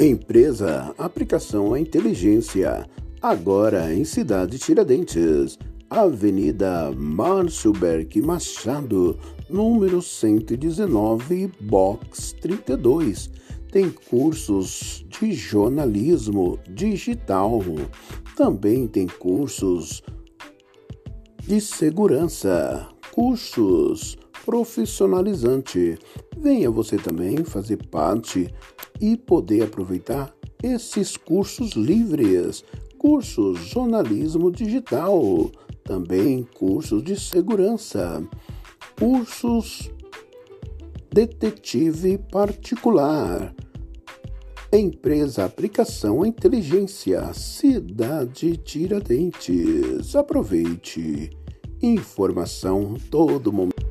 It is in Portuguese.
Empresa Aplicação à Inteligência, agora em Cidade Tiradentes, Avenida Márcio Berg Machado, número 119, box 32. Tem cursos de jornalismo digital. Também tem cursos de segurança, cursos profissionalizante. Venha você também fazer parte e poder aproveitar esses cursos livres, cursos jornalismo digital, também cursos de segurança, cursos detetive particular. Empresa Aplicação Inteligência, Cidade Tiradentes. Aproveite. Informação todo momento.